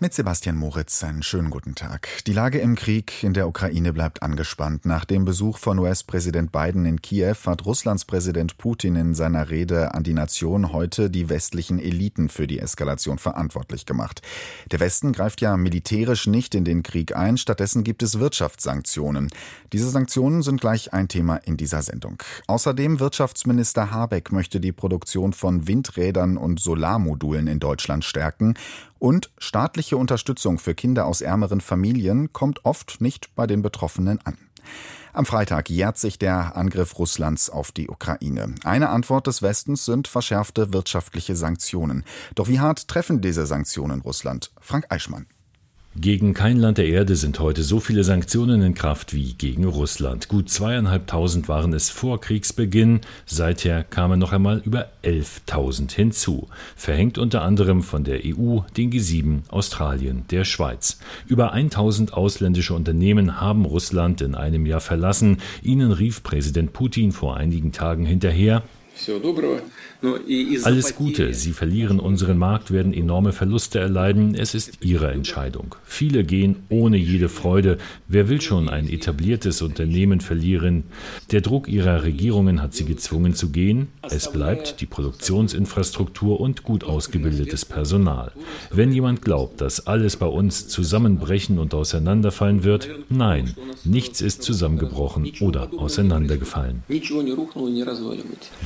mit Sebastian Moritz einen schönen guten Tag. Die Lage im Krieg in der Ukraine bleibt angespannt. Nach dem Besuch von US-Präsident Biden in Kiew hat Russlands Präsident Putin in seiner Rede an die Nation heute die westlichen Eliten für die Eskalation verantwortlich gemacht. Der Westen greift ja militärisch nicht in den Krieg ein, stattdessen gibt es Wirtschaftssanktionen. Diese Sanktionen sind gleich ein Thema in dieser Sendung. Außerdem Wirtschaftsminister Habeck möchte die Produktion von Windrädern und Solarmodulen in Deutschland stärken und staatliche Unterstützung für Kinder aus ärmeren Familien kommt oft nicht bei den Betroffenen an. Am Freitag jährt sich der Angriff Russlands auf die Ukraine. Eine Antwort des Westens sind verschärfte wirtschaftliche Sanktionen. Doch wie hart treffen diese Sanktionen Russland? Frank Eichmann. Gegen kein Land der Erde sind heute so viele Sanktionen in Kraft wie gegen Russland. Gut zweieinhalbtausend waren es vor Kriegsbeginn. Seither kamen noch einmal über 11.000 hinzu. Verhängt unter anderem von der EU, den G7, Australien, der Schweiz. Über 1000 ausländische Unternehmen haben Russland in einem Jahr verlassen. Ihnen rief Präsident Putin vor einigen Tagen hinterher, alles Gute. Sie verlieren unseren Markt, werden enorme Verluste erleiden. Es ist Ihre Entscheidung. Viele gehen ohne jede Freude. Wer will schon ein etabliertes Unternehmen verlieren? Der Druck Ihrer Regierungen hat Sie gezwungen zu gehen. Es bleibt die Produktionsinfrastruktur und gut ausgebildetes Personal. Wenn jemand glaubt, dass alles bei uns zusammenbrechen und auseinanderfallen wird, nein, nichts ist zusammengebrochen oder auseinandergefallen.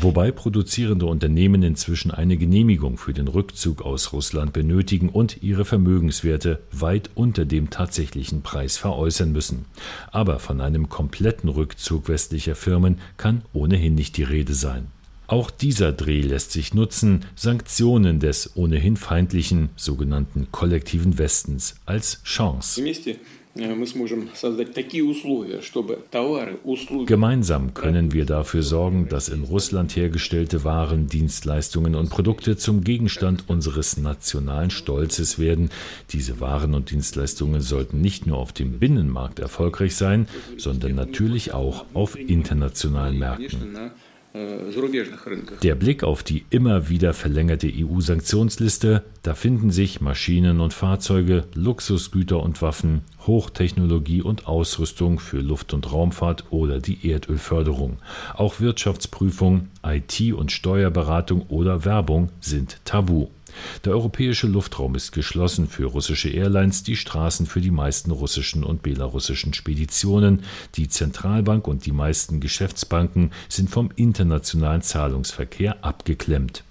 Wobei produzierende Unternehmen Unternehmen inzwischen eine Genehmigung für den Rückzug aus Russland benötigen und ihre Vermögenswerte weit unter dem tatsächlichen Preis veräußern müssen. Aber von einem kompletten Rückzug westlicher Firmen kann ohnehin nicht die Rede sein. Auch dieser Dreh lässt sich nutzen, Sanktionen des ohnehin feindlichen sogenannten kollektiven Westens als Chance. Gemeinsam können wir dafür sorgen, dass in Russland hergestellte Waren, Dienstleistungen und Produkte zum Gegenstand unseres nationalen Stolzes werden. Diese Waren und Dienstleistungen sollten nicht nur auf dem Binnenmarkt erfolgreich sein, sondern natürlich auch auf internationalen Märkten. Der Blick auf die immer wieder verlängerte EU-Sanktionsliste, da finden sich Maschinen und Fahrzeuge, Luxusgüter und Waffen, Hochtechnologie und Ausrüstung für Luft- und Raumfahrt oder die Erdölförderung. Auch Wirtschaftsprüfung, IT- und Steuerberatung oder Werbung sind tabu. Der europäische Luftraum ist geschlossen für russische Airlines, die Straßen für die meisten russischen und belarussischen Speditionen, die Zentralbank und die meisten Geschäftsbanken sind vom internationalen Zahlungsverkehr abgeklemmt.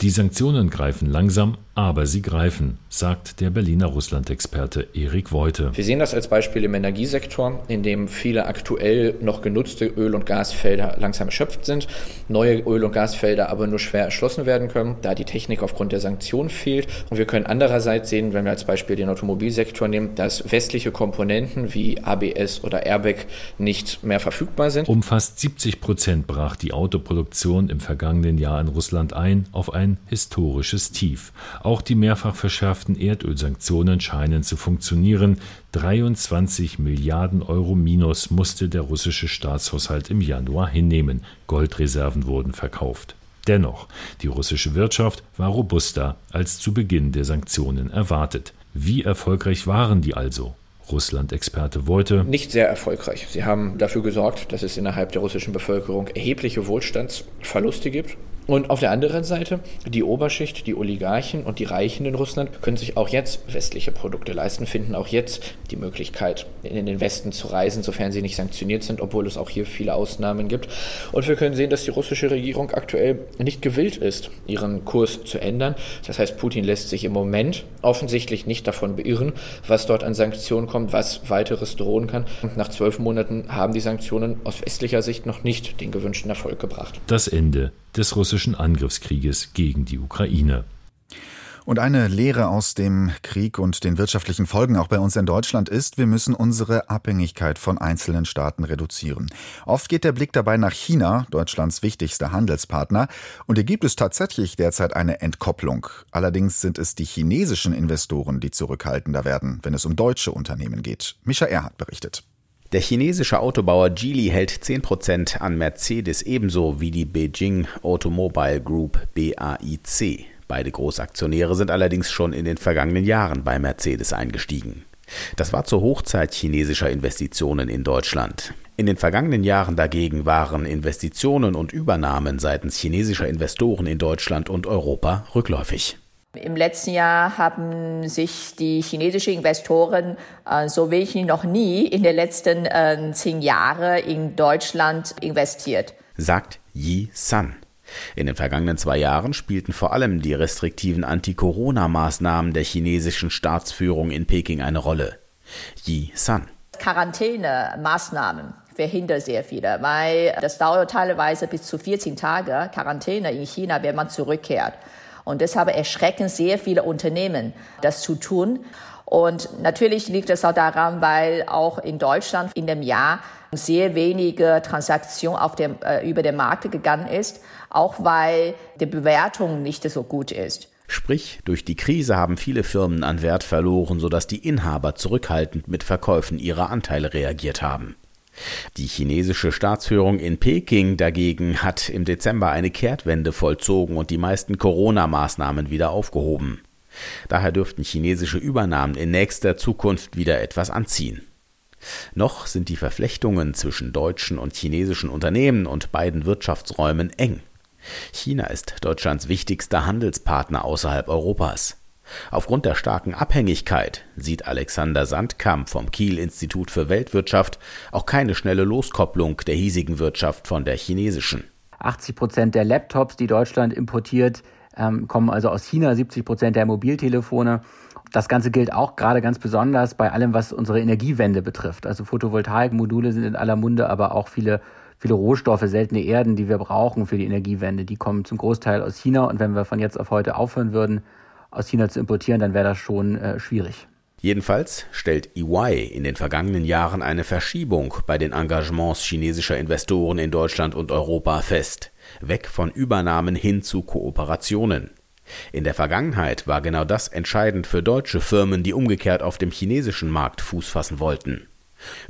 Die Sanktionen greifen langsam, aber sie greifen, sagt der Berliner Russland-Experte Erik Woite. Wir sehen das als Beispiel im Energiesektor, in dem viele aktuell noch genutzte Öl- und Gasfelder langsam erschöpft sind, neue Öl- und Gasfelder aber nur schwer erschlossen werden können, da die Technik aufgrund der Sanktionen fehlt. Und wir können andererseits sehen, wenn wir als Beispiel den Automobilsektor nehmen, dass westliche Komponenten wie ABS oder Airbag nicht mehr verfügbar sind. Um fast 70 Prozent brach die Autoproduktion im vergangenen Jahr in Russland ein auf ein historisches Tief. Auch die mehrfach verschärften Erdölsanktionen scheinen zu funktionieren. 23 Milliarden Euro Minus musste der russische Staatshaushalt im Januar hinnehmen. Goldreserven wurden verkauft. Dennoch, die russische Wirtschaft war robuster als zu Beginn der Sanktionen erwartet. Wie erfolgreich waren die also? Russland-Experte Wolte. Nicht sehr erfolgreich. Sie haben dafür gesorgt, dass es innerhalb der russischen Bevölkerung erhebliche Wohlstandsverluste gibt. Und auf der anderen Seite, die Oberschicht, die Oligarchen und die Reichen in Russland können sich auch jetzt westliche Produkte leisten, finden auch jetzt die Möglichkeit, in den Westen zu reisen, sofern sie nicht sanktioniert sind, obwohl es auch hier viele Ausnahmen gibt. Und wir können sehen, dass die russische Regierung aktuell nicht gewillt ist, ihren Kurs zu ändern. Das heißt, Putin lässt sich im Moment offensichtlich nicht davon beirren, was dort an Sanktionen kommt, was weiteres drohen kann. Und nach zwölf Monaten haben die Sanktionen aus westlicher Sicht noch nicht den gewünschten Erfolg gebracht. Das Ende des russischen Angriffskrieges gegen die Ukraine. Und eine Lehre aus dem Krieg und den wirtschaftlichen Folgen auch bei uns in Deutschland ist, wir müssen unsere Abhängigkeit von einzelnen Staaten reduzieren. Oft geht der Blick dabei nach China, Deutschlands wichtigster Handelspartner, und hier gibt es tatsächlich derzeit eine Entkopplung. Allerdings sind es die chinesischen Investoren, die zurückhaltender werden, wenn es um deutsche Unternehmen geht. Mischa Erhardt berichtet. Der chinesische Autobauer Geely hält 10% an Mercedes ebenso wie die Beijing Automobile Group BAIC. Beide Großaktionäre sind allerdings schon in den vergangenen Jahren bei Mercedes eingestiegen. Das war zur Hochzeit chinesischer Investitionen in Deutschland. In den vergangenen Jahren dagegen waren Investitionen und Übernahmen seitens chinesischer Investoren in Deutschland und Europa rückläufig. Im letzten Jahr haben sich die chinesischen Investoren äh, so wenig noch nie in den letzten äh, zehn Jahren in Deutschland investiert. Sagt Yi San. In den vergangenen zwei Jahren spielten vor allem die restriktiven Anti-Corona-Maßnahmen der chinesischen Staatsführung in Peking eine Rolle. Yi San. Quarantänemaßnahmen verhindern sehr viele, weil das dauert teilweise bis zu 14 Tage Quarantäne in China, wenn man zurückkehrt. Und deshalb erschrecken sehr viele Unternehmen, das zu tun. Und natürlich liegt es auch daran, weil auch in Deutschland in dem Jahr sehr wenige Transaktionen auf dem, äh, über den Markt gegangen ist, auch weil die Bewertung nicht so gut ist. Sprich, durch die Krise haben viele Firmen an Wert verloren, sodass die Inhaber zurückhaltend mit Verkäufen ihrer Anteile reagiert haben. Die chinesische Staatsführung in Peking dagegen hat im Dezember eine Kehrtwende vollzogen und die meisten Corona-Maßnahmen wieder aufgehoben. Daher dürften chinesische Übernahmen in nächster Zukunft wieder etwas anziehen. Noch sind die Verflechtungen zwischen deutschen und chinesischen Unternehmen und beiden Wirtschaftsräumen eng. China ist Deutschlands wichtigster Handelspartner außerhalb Europas. Aufgrund der starken Abhängigkeit sieht Alexander Sandkamp vom Kiel Institut für Weltwirtschaft auch keine schnelle Loskopplung der hiesigen Wirtschaft von der chinesischen. 80 Prozent der Laptops, die Deutschland importiert, ähm, kommen also aus China, 70 Prozent der Mobiltelefone. Das Ganze gilt auch gerade ganz besonders bei allem, was unsere Energiewende betrifft. Also Photovoltaikmodule sind in aller Munde, aber auch viele viele Rohstoffe, seltene Erden, die wir brauchen für die Energiewende, die kommen zum Großteil aus China. Und wenn wir von jetzt auf heute aufhören würden, aus China zu importieren, dann wäre das schon äh, schwierig. Jedenfalls stellt EY in den vergangenen Jahren eine Verschiebung bei den Engagements chinesischer Investoren in Deutschland und Europa fest, weg von Übernahmen hin zu Kooperationen. In der Vergangenheit war genau das entscheidend für deutsche Firmen, die umgekehrt auf dem chinesischen Markt Fuß fassen wollten.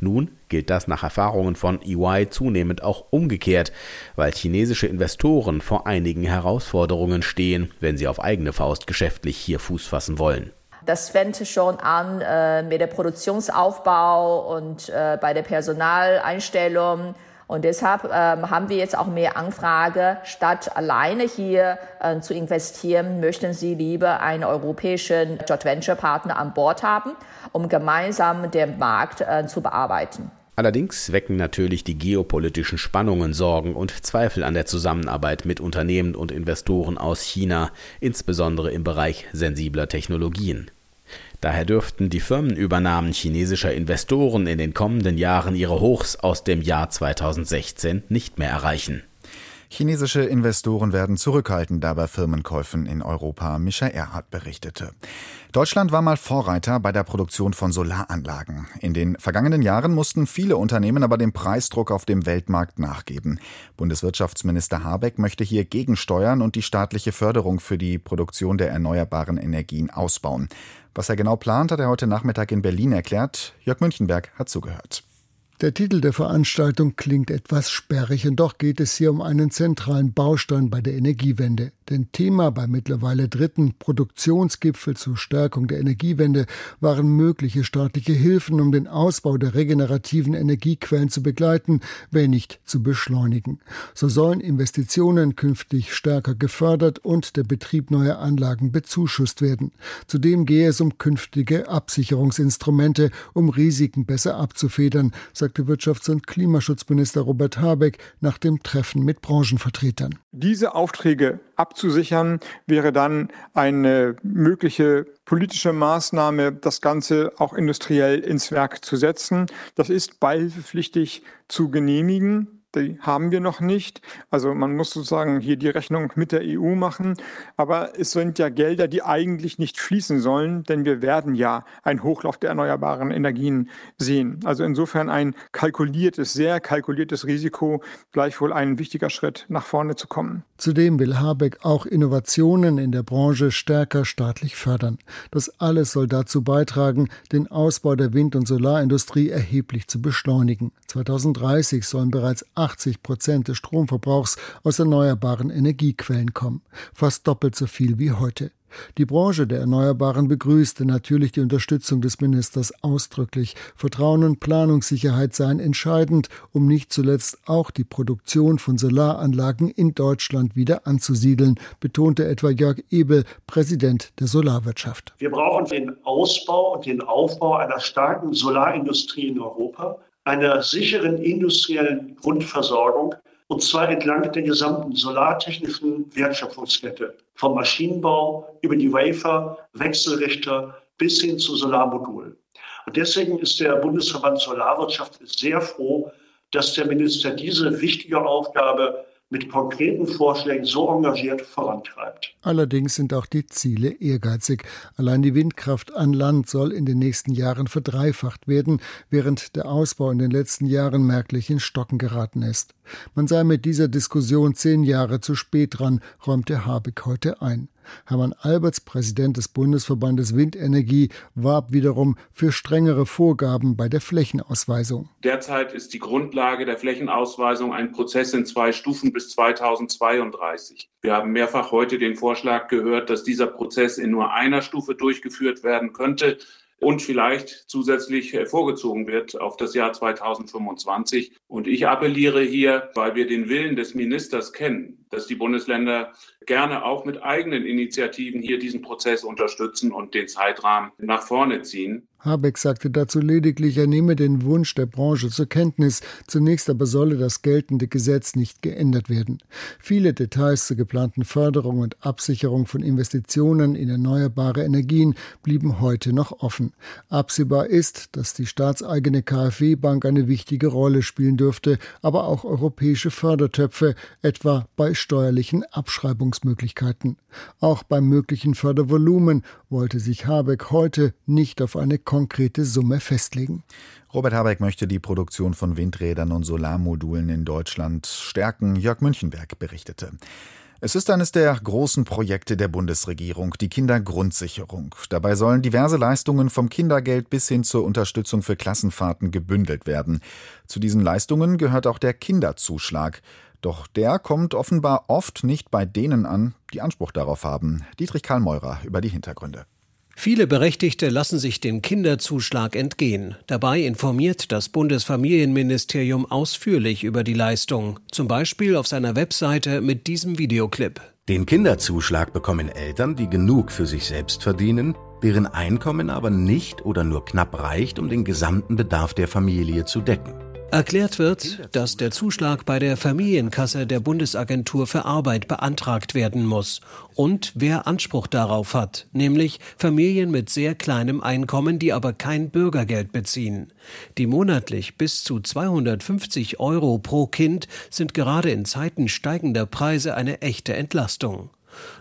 Nun gilt das nach Erfahrungen von EY zunehmend auch umgekehrt, weil chinesische Investoren vor einigen Herausforderungen stehen, wenn sie auf eigene Faust geschäftlich hier Fuß fassen wollen. Das fängt schon an äh, mit dem Produktionsaufbau und äh, bei der Personaleinstellung und deshalb ähm, haben wir jetzt auch mehr Anfrage. Statt alleine hier äh, zu investieren, möchten Sie lieber einen europäischen Joint Venture Partner an Bord haben, um gemeinsam den Markt äh, zu bearbeiten. Allerdings wecken natürlich die geopolitischen Spannungen Sorgen und Zweifel an der Zusammenarbeit mit Unternehmen und Investoren aus China, insbesondere im Bereich sensibler Technologien. Daher dürften die Firmenübernahmen chinesischer Investoren in den kommenden Jahren ihre Hochs aus dem Jahr 2016 nicht mehr erreichen. Chinesische Investoren werden zurückhaltender bei Firmenkäufen in Europa, Mischa Erhard berichtete. Deutschland war mal Vorreiter bei der Produktion von Solaranlagen. In den vergangenen Jahren mussten viele Unternehmen aber dem Preisdruck auf dem Weltmarkt nachgeben. Bundeswirtschaftsminister Habeck möchte hier gegensteuern und die staatliche Förderung für die Produktion der erneuerbaren Energien ausbauen. Was er genau plant, hat er heute Nachmittag in Berlin erklärt. Jörg Münchenberg hat zugehört. Der Titel der Veranstaltung klingt etwas sperrig und doch geht es hier um einen zentralen Baustein bei der Energiewende. Denn Thema beim mittlerweile dritten Produktionsgipfel zur Stärkung der Energiewende waren mögliche staatliche Hilfen, um den Ausbau der regenerativen Energiequellen zu begleiten, wenn nicht zu beschleunigen. So sollen Investitionen künftig stärker gefördert und der Betrieb neuer Anlagen bezuschusst werden. Zudem gehe es um künftige Absicherungsinstrumente, um Risiken besser abzufedern, sagte Wirtschafts- und Klimaschutzminister Robert Habeck nach dem Treffen mit Branchenvertretern. Diese Aufträge abzusichern, wäre dann eine mögliche politische Maßnahme, das Ganze auch industriell ins Werk zu setzen. Das ist beihilfepflichtig zu genehmigen. Die haben wir noch nicht. Also man muss sozusagen hier die Rechnung mit der EU machen. Aber es sind ja Gelder, die eigentlich nicht fließen sollen, denn wir werden ja einen Hochlauf der erneuerbaren Energien sehen. Also insofern ein kalkuliertes, sehr kalkuliertes Risiko, gleichwohl ein wichtiger Schritt nach vorne zu kommen. Zudem will Habeck auch Innovationen in der Branche stärker staatlich fördern. Das alles soll dazu beitragen, den Ausbau der Wind- und Solarindustrie erheblich zu beschleunigen. 2030 sollen bereits 80 Prozent des Stromverbrauchs aus erneuerbaren Energiequellen kommen, fast doppelt so viel wie heute. Die Branche der Erneuerbaren begrüßte natürlich die Unterstützung des Ministers ausdrücklich. Vertrauen und Planungssicherheit seien entscheidend, um nicht zuletzt auch die Produktion von Solaranlagen in Deutschland wieder anzusiedeln, betonte etwa Jörg Ebel, Präsident der Solarwirtschaft. Wir brauchen den Ausbau und den Aufbau einer starken Solarindustrie in Europa, einer sicheren industriellen Grundversorgung, und zwar entlang der gesamten solartechnischen Wertschöpfungskette, vom Maschinenbau über die Wafer, Wechselrichter bis hin zu Solarmodulen. Und deswegen ist der Bundesverband Solarwirtschaft sehr froh, dass der Minister diese wichtige Aufgabe mit konkreten Vorschlägen so engagiert vorantreibt. Allerdings sind auch die Ziele ehrgeizig. Allein die Windkraft an Land soll in den nächsten Jahren verdreifacht werden, während der Ausbau in den letzten Jahren merklich in Stocken geraten ist. Man sei mit dieser Diskussion zehn Jahre zu spät dran, räumte Habeck heute ein. Hermann Alberts, Präsident des Bundesverbandes Windenergie, warb wiederum für strengere Vorgaben bei der Flächenausweisung. Derzeit ist die Grundlage der Flächenausweisung ein Prozess in zwei Stufen bis 2032. Wir haben mehrfach heute den Vorschlag gehört, dass dieser Prozess in nur einer Stufe durchgeführt werden könnte und vielleicht zusätzlich vorgezogen wird auf das Jahr 2025. Und ich appelliere hier, weil wir den Willen des Ministers kennen, dass die Bundesländer gerne auch mit eigenen Initiativen hier diesen Prozess unterstützen und den Zeitrahmen nach vorne ziehen. Habeck sagte dazu lediglich, er nehme den Wunsch der Branche zur Kenntnis. Zunächst aber solle das geltende Gesetz nicht geändert werden. Viele Details zur geplanten Förderung und Absicherung von Investitionen in erneuerbare Energien blieben heute noch offen. Absehbar ist, dass die staatseigene KfW-Bank eine wichtige Rolle spielen dürfte, aber auch europäische Fördertöpfe, etwa bei steuerlichen Abschreibungsmöglichkeiten. Auch beim möglichen Fördervolumen wollte sich Habeck heute nicht auf eine konkrete Summe festlegen. Robert Habeck möchte die Produktion von Windrädern und Solarmodulen in Deutschland stärken. Jörg Münchenberg berichtete. Es ist eines der großen Projekte der Bundesregierung, die Kindergrundsicherung. Dabei sollen diverse Leistungen vom Kindergeld bis hin zur Unterstützung für Klassenfahrten gebündelt werden. Zu diesen Leistungen gehört auch der Kinderzuschlag. Doch der kommt offenbar oft nicht bei denen an, die Anspruch darauf haben. Dietrich Karl Meurer über die Hintergründe. Viele Berechtigte lassen sich dem Kinderzuschlag entgehen. Dabei informiert das Bundesfamilienministerium ausführlich über die Leistung, zum Beispiel auf seiner Webseite mit diesem Videoclip. Den Kinderzuschlag bekommen Eltern, die genug für sich selbst verdienen, deren Einkommen aber nicht oder nur knapp reicht, um den gesamten Bedarf der Familie zu decken. Erklärt wird, dass der Zuschlag bei der Familienkasse der Bundesagentur für Arbeit beantragt werden muss und wer Anspruch darauf hat, nämlich Familien mit sehr kleinem Einkommen, die aber kein Bürgergeld beziehen. Die monatlich bis zu 250 Euro pro Kind sind gerade in Zeiten steigender Preise eine echte Entlastung.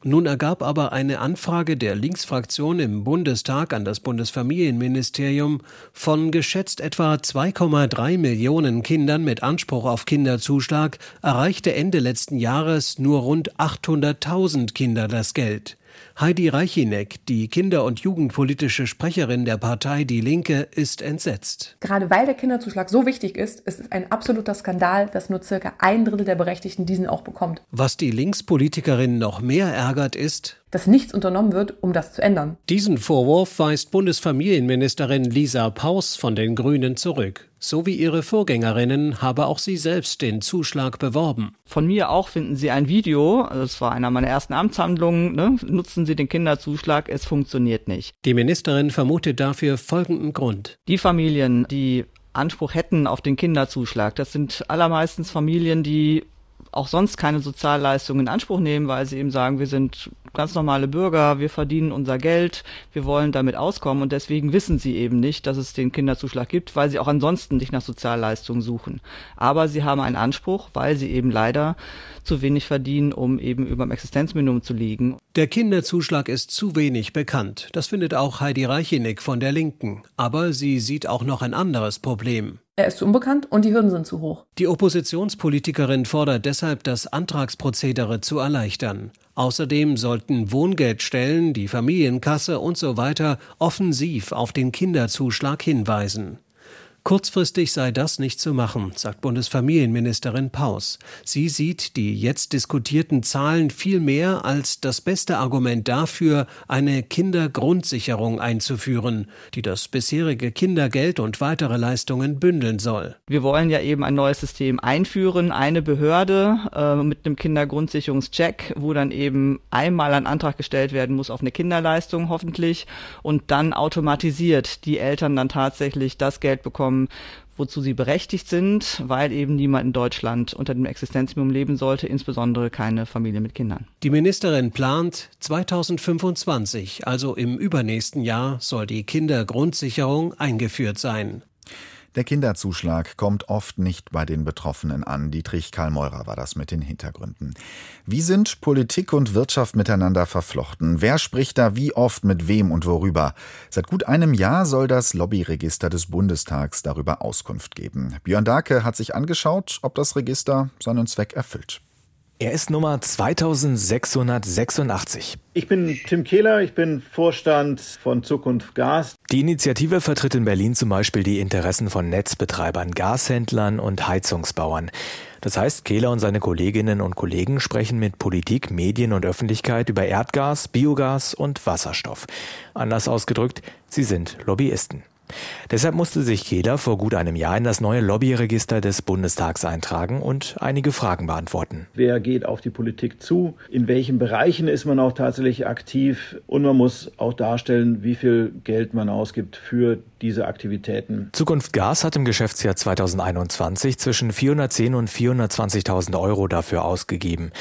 Nun ergab aber eine Anfrage der Linksfraktion im Bundestag an das Bundesfamilienministerium von geschätzt etwa 2,3 Millionen Kindern mit Anspruch auf Kinderzuschlag erreichte Ende letzten Jahres nur rund 800.000 Kinder das Geld. Heidi Reichineck, die kinder- und jugendpolitische Sprecherin der Partei Die Linke, ist entsetzt. Gerade weil der Kinderzuschlag so wichtig ist, ist es ein absoluter Skandal, dass nur circa ein Drittel der Berechtigten diesen auch bekommt. Was die Linkspolitikerin noch mehr ärgert, ist, dass nichts unternommen wird, um das zu ändern. Diesen Vorwurf weist Bundesfamilienministerin Lisa Paus von den Grünen zurück. So wie ihre Vorgängerinnen habe auch sie selbst den Zuschlag beworben. Von mir auch finden Sie ein Video, das war einer meiner ersten Amtshandlungen, ne? nutzen Sie den Kinderzuschlag, es funktioniert nicht. Die Ministerin vermutet dafür folgenden Grund. Die Familien, die Anspruch hätten auf den Kinderzuschlag, das sind allermeistens Familien, die auch sonst keine Sozialleistungen in Anspruch nehmen, weil sie eben sagen, wir sind ganz normale Bürger, wir verdienen unser Geld, wir wollen damit auskommen und deswegen wissen sie eben nicht, dass es den Kinderzuschlag gibt, weil sie auch ansonsten nicht nach Sozialleistungen suchen. Aber sie haben einen Anspruch, weil sie eben leider zu wenig verdienen, um eben über dem Existenzminimum zu liegen. Der Kinderzuschlag ist zu wenig bekannt. Das findet auch Heidi Reichenig von der Linken. Aber sie sieht auch noch ein anderes Problem. Er ist zu unbekannt und die Hürden sind zu hoch. Die Oppositionspolitikerin fordert deshalb, das Antragsprozedere zu erleichtern. Außerdem sollten Wohngeldstellen, die Familienkasse und so weiter offensiv auf den Kinderzuschlag hinweisen. Kurzfristig sei das nicht zu machen, sagt Bundesfamilienministerin Paus. Sie sieht die jetzt diskutierten Zahlen vielmehr als das beste Argument dafür, eine Kindergrundsicherung einzuführen, die das bisherige Kindergeld und weitere Leistungen bündeln soll. Wir wollen ja eben ein neues System einführen, eine Behörde äh, mit einem Kindergrundsicherungscheck, wo dann eben einmal ein Antrag gestellt werden muss auf eine Kinderleistung hoffentlich und dann automatisiert die Eltern dann tatsächlich das Geld bekommen, bekommen, wozu sie berechtigt sind, weil eben niemand in Deutschland unter dem Existenzminimum leben sollte, insbesondere keine Familie mit Kindern. Die Ministerin plant, 2025, also im übernächsten Jahr, soll die Kindergrundsicherung eingeführt sein. Der Kinderzuschlag kommt oft nicht bei den Betroffenen an. Dietrich Karl Meurer war das mit den Hintergründen. Wie sind Politik und Wirtschaft miteinander verflochten? Wer spricht da wie oft mit wem und worüber? Seit gut einem Jahr soll das Lobbyregister des Bundestags darüber Auskunft geben. Björn Dake hat sich angeschaut, ob das Register seinen Zweck erfüllt. Er ist Nummer 2686. Ich bin Tim Kehler, ich bin Vorstand von Zukunft Gas. Die Initiative vertritt in Berlin zum Beispiel die Interessen von Netzbetreibern, Gashändlern und Heizungsbauern. Das heißt, Kehler und seine Kolleginnen und Kollegen sprechen mit Politik, Medien und Öffentlichkeit über Erdgas, Biogas und Wasserstoff. Anders ausgedrückt, sie sind Lobbyisten. Deshalb musste sich Kehler vor gut einem Jahr in das neue Lobbyregister des Bundestags eintragen und einige Fragen beantworten. Wer geht auf die Politik zu? In welchen Bereichen ist man auch tatsächlich aktiv? Und man muss auch darstellen, wie viel Geld man ausgibt für diese Aktivitäten. Zukunft Gas hat im Geschäftsjahr 2021 zwischen 410 und 420.000 Euro dafür ausgegeben.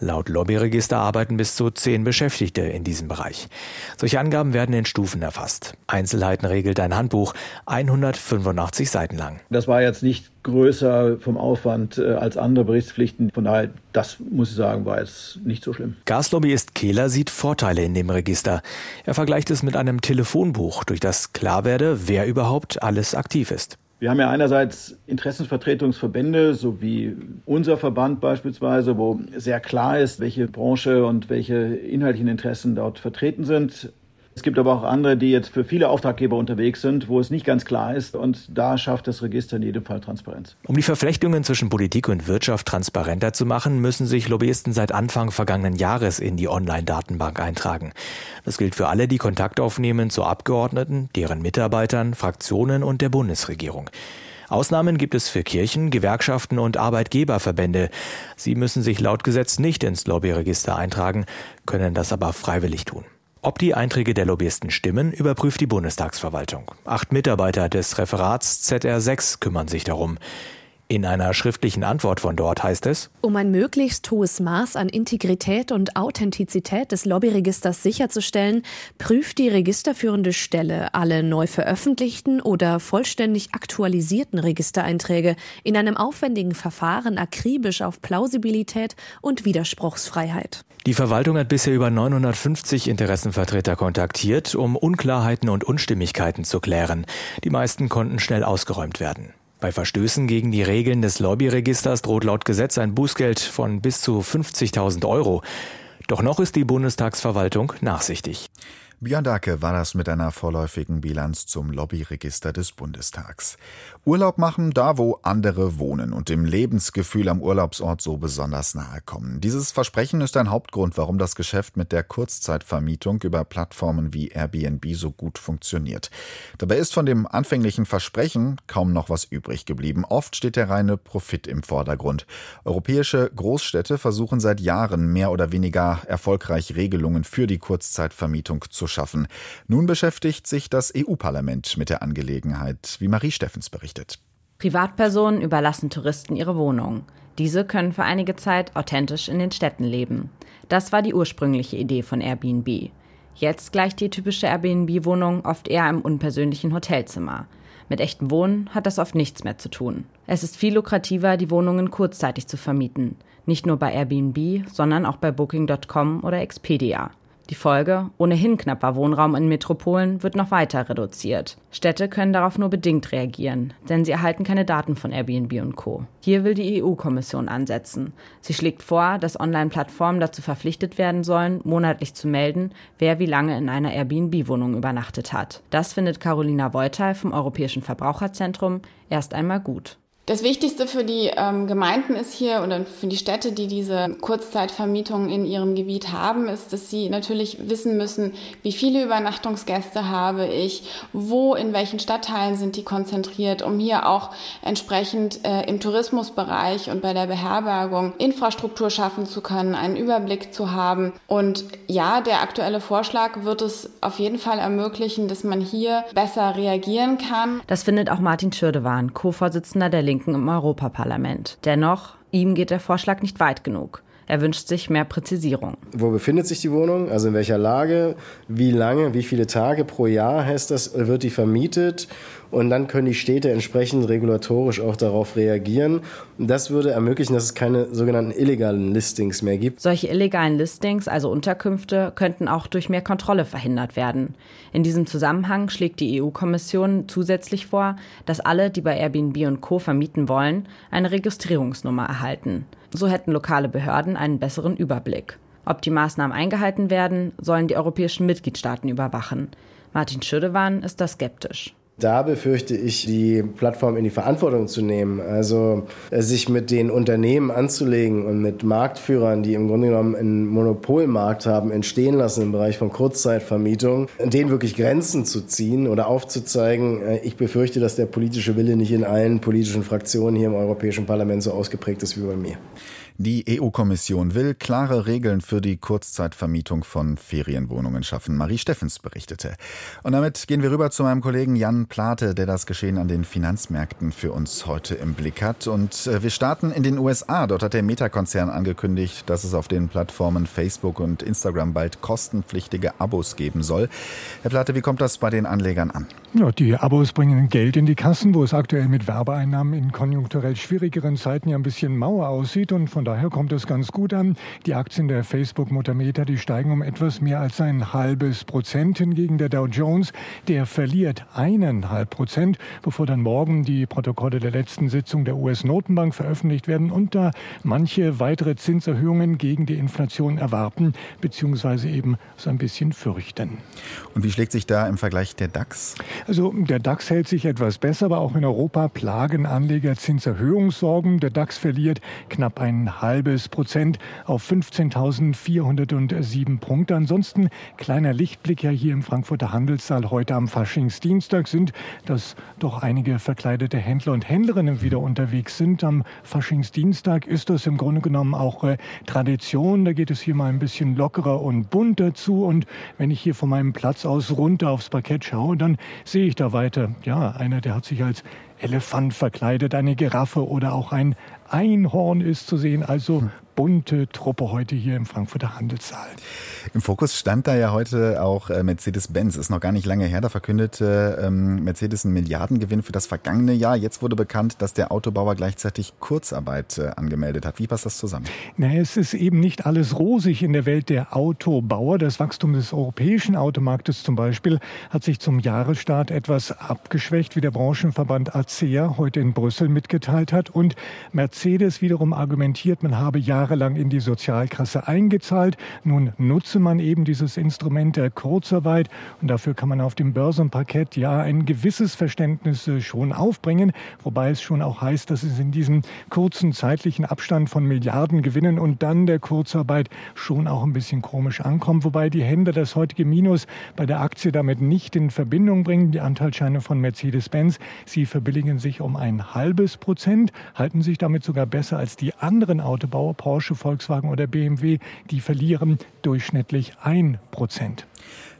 Laut Lobbyregister arbeiten bis zu zehn Beschäftigte in diesem Bereich. Solche Angaben werden in Stufen erfasst. Einzelheiten regelt ein Handbuch, 185 Seiten lang. Das war jetzt nicht größer vom Aufwand äh, als andere Berichtspflichten. Von daher, das muss ich sagen, war jetzt nicht so schlimm. Gaslobbyist Kehler sieht Vorteile in dem Register. Er vergleicht es mit einem Telefonbuch, durch das klar werde, wer überhaupt alles aktiv ist. Wir haben ja einerseits Interessensvertretungsverbände, so wie unser Verband beispielsweise, wo sehr klar ist, welche Branche und welche inhaltlichen Interessen dort vertreten sind. Es gibt aber auch andere, die jetzt für viele Auftraggeber unterwegs sind, wo es nicht ganz klar ist. Und da schafft das Register in jedem Fall Transparenz. Um die Verflechtungen zwischen Politik und Wirtschaft transparenter zu machen, müssen sich Lobbyisten seit Anfang vergangenen Jahres in die Online-Datenbank eintragen. Das gilt für alle, die Kontakt aufnehmen zu Abgeordneten, deren Mitarbeitern, Fraktionen und der Bundesregierung. Ausnahmen gibt es für Kirchen, Gewerkschaften und Arbeitgeberverbände. Sie müssen sich laut Gesetz nicht ins Lobbyregister eintragen, können das aber freiwillig tun. Ob die Einträge der Lobbyisten stimmen, überprüft die Bundestagsverwaltung. Acht Mitarbeiter des Referats ZR6 kümmern sich darum. In einer schriftlichen Antwort von dort heißt es, um ein möglichst hohes Maß an Integrität und Authentizität des Lobbyregisters sicherzustellen, prüft die registerführende Stelle alle neu veröffentlichten oder vollständig aktualisierten Registereinträge in einem aufwendigen Verfahren akribisch auf Plausibilität und Widerspruchsfreiheit. Die Verwaltung hat bisher über 950 Interessenvertreter kontaktiert, um Unklarheiten und Unstimmigkeiten zu klären. Die meisten konnten schnell ausgeräumt werden. Bei Verstößen gegen die Regeln des Lobbyregisters droht laut Gesetz ein Bußgeld von bis zu 50.000 Euro. Doch noch ist die Bundestagsverwaltung nachsichtig. Björn Dacke war das mit einer vorläufigen Bilanz zum Lobbyregister des Bundestags. Urlaub machen da, wo andere wohnen und dem Lebensgefühl am Urlaubsort so besonders nahe kommen. Dieses Versprechen ist ein Hauptgrund, warum das Geschäft mit der Kurzzeitvermietung über Plattformen wie Airbnb so gut funktioniert. Dabei ist von dem anfänglichen Versprechen kaum noch was übrig geblieben. Oft steht der reine Profit im Vordergrund. Europäische Großstädte versuchen seit Jahren mehr oder weniger erfolgreich Regelungen für die Kurzzeitvermietung zu schaffen. Nun beschäftigt sich das EU-Parlament mit der Angelegenheit, wie Marie Steffens berichtet. Privatpersonen überlassen Touristen ihre Wohnungen. Diese können für einige Zeit authentisch in den Städten leben. Das war die ursprüngliche Idee von Airbnb. Jetzt gleicht die typische Airbnb-Wohnung oft eher einem unpersönlichen Hotelzimmer. Mit echtem Wohnen hat das oft nichts mehr zu tun. Es ist viel lukrativer, die Wohnungen kurzzeitig zu vermieten. Nicht nur bei Airbnb, sondern auch bei Booking.com oder Expedia. Die Folge, ohnehin knapper Wohnraum in Metropolen, wird noch weiter reduziert. Städte können darauf nur bedingt reagieren, denn sie erhalten keine Daten von Airbnb und Co. Hier will die EU-Kommission ansetzen. Sie schlägt vor, dass Online-Plattformen dazu verpflichtet werden sollen, monatlich zu melden, wer wie lange in einer Airbnb-Wohnung übernachtet hat. Das findet Carolina Voital vom Europäischen Verbraucherzentrum erst einmal gut. Das Wichtigste für die ähm, Gemeinden ist hier oder für die Städte, die diese Kurzzeitvermietung in ihrem Gebiet haben, ist, dass sie natürlich wissen müssen, wie viele Übernachtungsgäste habe ich, wo, in welchen Stadtteilen sind die konzentriert, um hier auch entsprechend äh, im Tourismusbereich und bei der Beherbergung Infrastruktur schaffen zu können, einen Überblick zu haben. Und ja, der aktuelle Vorschlag wird es auf jeden Fall ermöglichen, dass man hier besser reagieren kann. Das findet auch Martin Schürdewan, Co-Vorsitzender der Linken im Europaparlament. Dennoch, ihm geht der Vorschlag nicht weit genug. Er wünscht sich mehr Präzisierung. Wo befindet sich die Wohnung? Also in welcher Lage? Wie lange? Wie viele Tage pro Jahr heißt das? Wird die vermietet? Und dann können die Städte entsprechend regulatorisch auch darauf reagieren. Und das würde ermöglichen, dass es keine sogenannten illegalen Listings mehr gibt. Solche illegalen Listings, also Unterkünfte, könnten auch durch mehr Kontrolle verhindert werden. In diesem Zusammenhang schlägt die EU-Kommission zusätzlich vor, dass alle, die bei Airbnb und Co. vermieten wollen, eine Registrierungsnummer erhalten. So hätten lokale Behörden einen besseren Überblick. Ob die Maßnahmen eingehalten werden, sollen die europäischen Mitgliedstaaten überwachen. Martin Schüdewan ist da skeptisch. Da befürchte ich, die Plattform in die Verantwortung zu nehmen. Also äh, sich mit den Unternehmen anzulegen und mit Marktführern, die im Grunde genommen einen Monopolmarkt haben, entstehen lassen im Bereich von Kurzzeitvermietung, denen wirklich Grenzen zu ziehen oder aufzuzeigen. Äh, ich befürchte, dass der politische Wille nicht in allen politischen Fraktionen hier im Europäischen Parlament so ausgeprägt ist wie bei mir. Die EU-Kommission will klare Regeln für die Kurzzeitvermietung von Ferienwohnungen schaffen. Marie Steffens berichtete. Und damit gehen wir rüber zu meinem Kollegen Jan Plate, der das Geschehen an den Finanzmärkten für uns heute im Blick hat. Und äh, wir starten in den USA. Dort hat der Meta-Konzern angekündigt, dass es auf den Plattformen Facebook und Instagram bald kostenpflichtige Abos geben soll. Herr Plate, wie kommt das bei den Anlegern an? Ja, die Abos bringen Geld in die Kassen, wo es aktuell mit Werbeeinnahmen in konjunkturell schwierigeren Zeiten ja ein bisschen mauer aussieht und von daher kommt es ganz gut an. Die Aktien der Facebook-Mutter Meta, die steigen um etwas mehr als ein halbes Prozent. Hingegen der Dow Jones, der verliert eineinhalb Prozent, bevor dann morgen die Protokolle der letzten Sitzung der US-Notenbank veröffentlicht werden und da manche weitere Zinserhöhungen gegen die Inflation erwarten, beziehungsweise eben so ein bisschen fürchten. Und wie schlägt sich da im Vergleich der DAX? Also der DAX hält sich etwas besser, aber auch in Europa plagen Anleger Zinserhöhungssorgen. Der DAX verliert knapp halbes Prozent auf 15.407 Punkte. Ansonsten kleiner Lichtblick ja hier im Frankfurter Handelssaal heute am Faschingsdienstag sind, dass doch einige verkleidete Händler und Händlerinnen wieder unterwegs sind. Am Faschingsdienstag ist das im Grunde genommen auch äh, Tradition. Da geht es hier mal ein bisschen lockerer und bunter zu. Und wenn ich hier von meinem Platz aus runter aufs Parkett schaue, dann sehe ich da weiter. Ja, einer, der hat sich als Elefant verkleidet, eine Giraffe oder auch ein Einhorn ist zu sehen. Also bunte Truppe heute hier im Frankfurter Handelssaal. Im Fokus stand da ja heute auch äh, Mercedes-Benz. Ist noch gar nicht lange her. Da verkündete ähm, Mercedes einen Milliardengewinn für das vergangene Jahr. Jetzt wurde bekannt, dass der Autobauer gleichzeitig Kurzarbeit äh, angemeldet hat. Wie passt das zusammen? Na, es ist eben nicht alles rosig in der Welt der Autobauer. Das Wachstum des europäischen Automarktes zum Beispiel hat sich zum Jahresstart etwas abgeschwächt, wie der Branchenverband ACEA heute in Brüssel mitgeteilt hat. Und Mercedes wiederum argumentiert, man habe Jahre jahrelang in die Sozialkasse eingezahlt. Nun nutze man eben dieses Instrument der Kurzarbeit und dafür kann man auf dem Börsenparkett ja ein gewisses Verständnis äh, schon aufbringen, wobei es schon auch heißt, dass es in diesem kurzen zeitlichen Abstand von Milliarden gewinnen und dann der Kurzarbeit schon auch ein bisschen komisch ankommt, wobei die Händler das heutige Minus bei der Aktie damit nicht in Verbindung bringen. Die Anteilsscheine von Mercedes-Benz, sie verbilligen sich um ein halbes Prozent, halten sich damit sogar besser als die anderen Autobauer, Porsche, Volkswagen oder BMW, die verlieren durchschnittlich ein Prozent.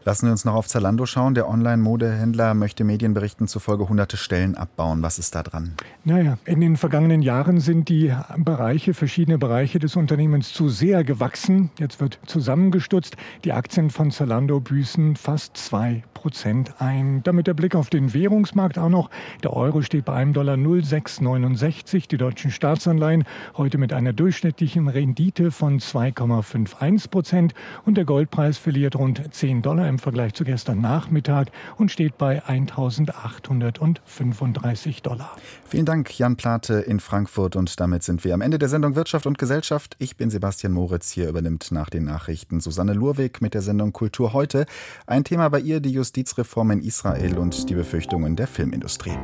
Lassen wir uns noch auf Zalando schauen. Der Online-Modehändler möchte Medienberichten zufolge hunderte Stellen abbauen. Was ist da dran? Naja, in den vergangenen Jahren sind die Bereiche, verschiedene Bereiche des Unternehmens zu sehr gewachsen. Jetzt wird zusammengestutzt. Die Aktien von Zalando büßen fast zwei Prozent ein. Damit der Blick auf den Währungsmarkt auch noch. Der Euro steht bei einem Dollar 0,669. Die deutschen Staatsanleihen heute mit einer durchschnittlichen Rendite von 2,51 Prozent. Und der Goldpreis verliert rund 10 Dollar im Vergleich zu gestern Nachmittag und steht bei 1835 Dollar. Vielen Dank, Jan Plate in Frankfurt. Und damit sind wir am Ende der Sendung Wirtschaft und Gesellschaft. Ich bin Sebastian Moritz. Hier übernimmt nach den Nachrichten Susanne Lurweg mit der Sendung Kultur heute. Ein Thema bei ihr die Justizreform in Israel und die Befürchtungen der Filmindustrie.